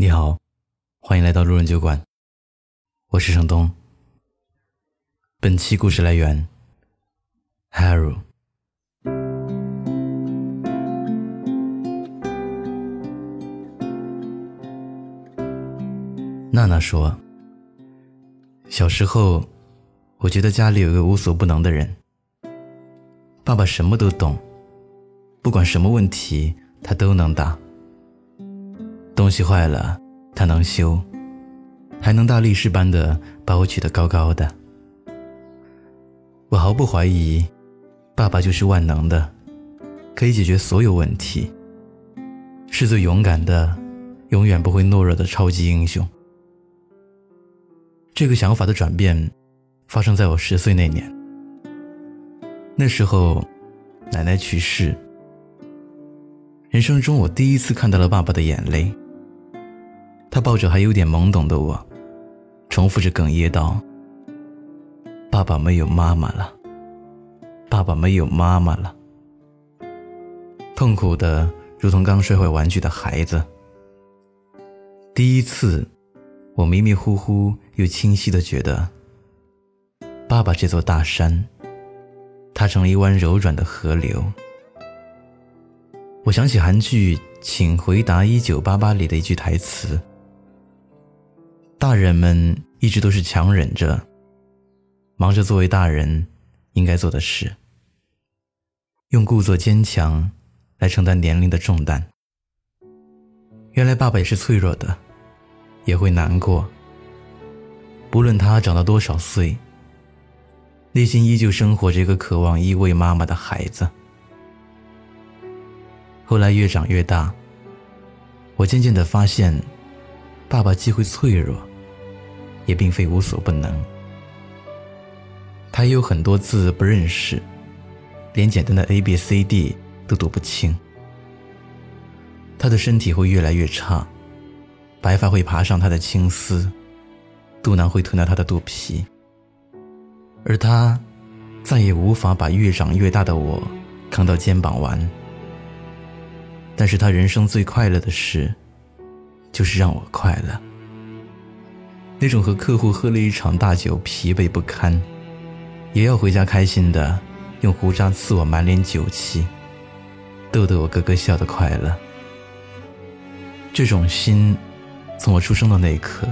你好，欢迎来到路人酒馆，我是程东。本期故事来源：Haru。娜娜说：“小时候，我觉得家里有个无所不能的人，爸爸什么都懂，不管什么问题他都能答。”东西坏了，他能修，还能大力士般的把我举得高高的。我毫不怀疑，爸爸就是万能的，可以解决所有问题，是最勇敢的，永远不会懦弱的超级英雄。这个想法的转变，发生在我十岁那年。那时候，奶奶去世，人生中我第一次看到了爸爸的眼泪。他抱着还有点懵懂的我，重复着哽咽道：“爸爸没有妈妈了，爸爸没有妈妈了。”痛苦的如同刚摔坏玩具的孩子。第一次，我迷迷糊糊又清晰的觉得，爸爸这座大山，他成了一湾柔软的河流。我想起韩剧《请回答一九八八》里的一句台词。大人们一直都是强忍着，忙着作为大人应该做的事，用故作坚强来承担年龄的重担。原来爸爸也是脆弱的，也会难过。不论他长到多少岁，内心依旧生活着一个渴望依偎妈妈的孩子。后来越长越大，我渐渐的发现，爸爸既会脆弱。也并非无所不能，他也有很多字不认识，连简单的 A B C D 都读不清。他的身体会越来越差，白发会爬上他的青丝，肚囊会吞掉他的肚皮，而他再也无法把越长越大的我扛到肩膀玩。但是他人生最快乐的事，就是让我快乐。那种和客户喝了一场大酒疲惫不堪，也要回家开心的用胡渣刺我满脸酒气，逗得我咯咯笑的快乐。这种心，从我出生的那一刻，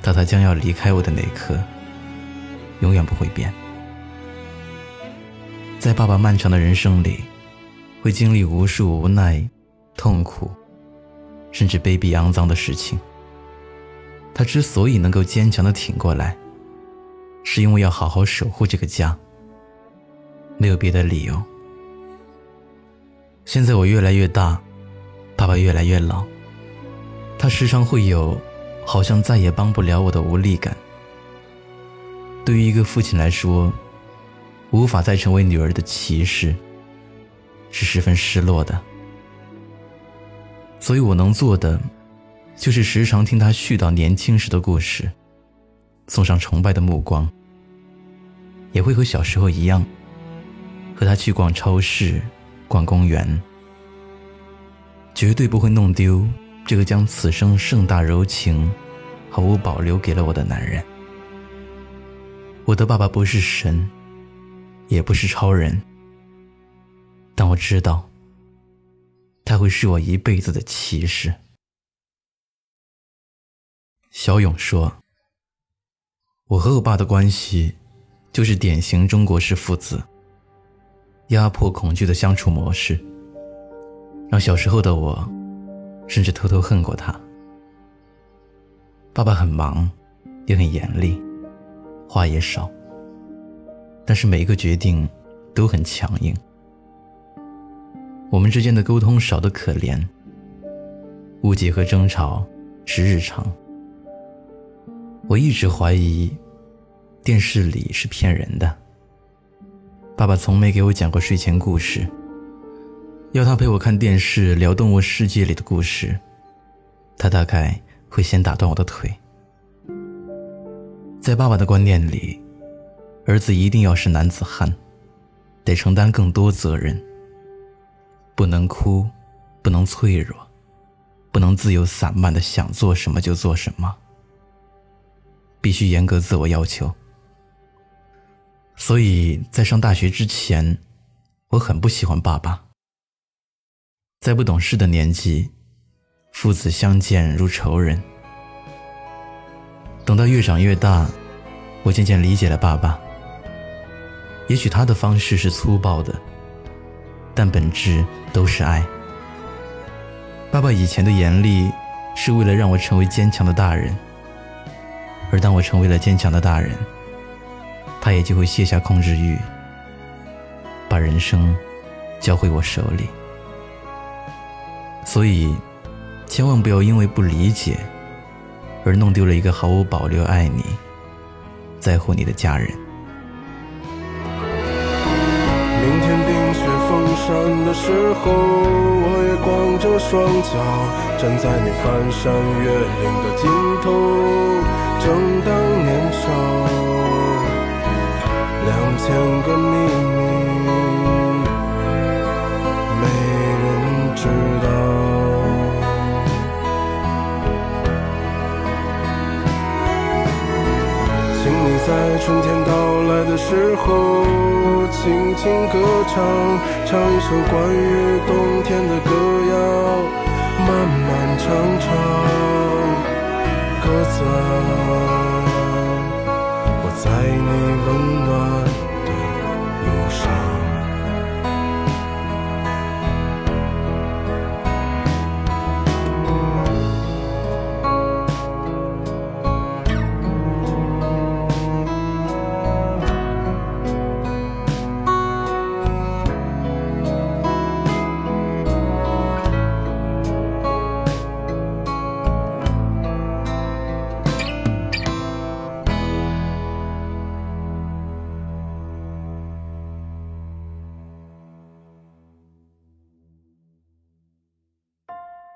到他将要离开我的那一刻，永远不会变。在爸爸漫长的人生里，会经历无数无奈、痛苦，甚至卑鄙肮脏的事情。他之所以能够坚强的挺过来，是因为要好好守护这个家。没有别的理由。现在我越来越大，爸爸越来越老，他时常会有好像再也帮不了我的无力感。对于一个父亲来说，无法再成为女儿的骑士，是十分失落的。所以我能做的。就是时常听他絮叨年轻时的故事，送上崇拜的目光。也会和小时候一样，和他去逛超市、逛公园，绝对不会弄丢这个将此生盛大柔情毫无保留给了我的男人。我的爸爸不是神，也不是超人，但我知道，他会是我一辈子的骑士。小勇说：“我和我爸的关系，就是典型中国式父子压迫恐惧的相处模式，让小时候的我，甚至偷偷恨过他。爸爸很忙，也很严厉，话也少，但是每一个决定都很强硬。我们之间的沟通少得可怜，误解和争吵是日常。”我一直怀疑，电视里是骗人的。爸爸从没给我讲过睡前故事。要他陪我看电视聊动物世界里的故事，他大概会先打断我的腿。在爸爸的观念里，儿子一定要是男子汉，得承担更多责任，不能哭，不能脆弱，不能自由散漫的想做什么就做什么，必须严格自我要求。所以在上大学之前，我很不喜欢爸爸。在不懂事的年纪，父子相见如仇人。等到越长越大，我渐渐理解了爸爸。也许他的方式是粗暴的，但本质都是爱。爸爸以前的严厉，是为了让我成为坚强的大人。而当我成为了坚强的大人，他也就会卸下控制欲，把人生交回我手里。所以，千万不要因为不理解，而弄丢了一个毫无保留爱你、在乎你的家人。明天冰雪封山的时候，我也光着双脚站在你翻山越岭的尽头。正当年少，两千个秘密没人知道。请你。在春天到来的时候，轻轻歌唱，唱一首关于冬天的歌谣，漫漫长长，鸽子，我在你温暖的路上。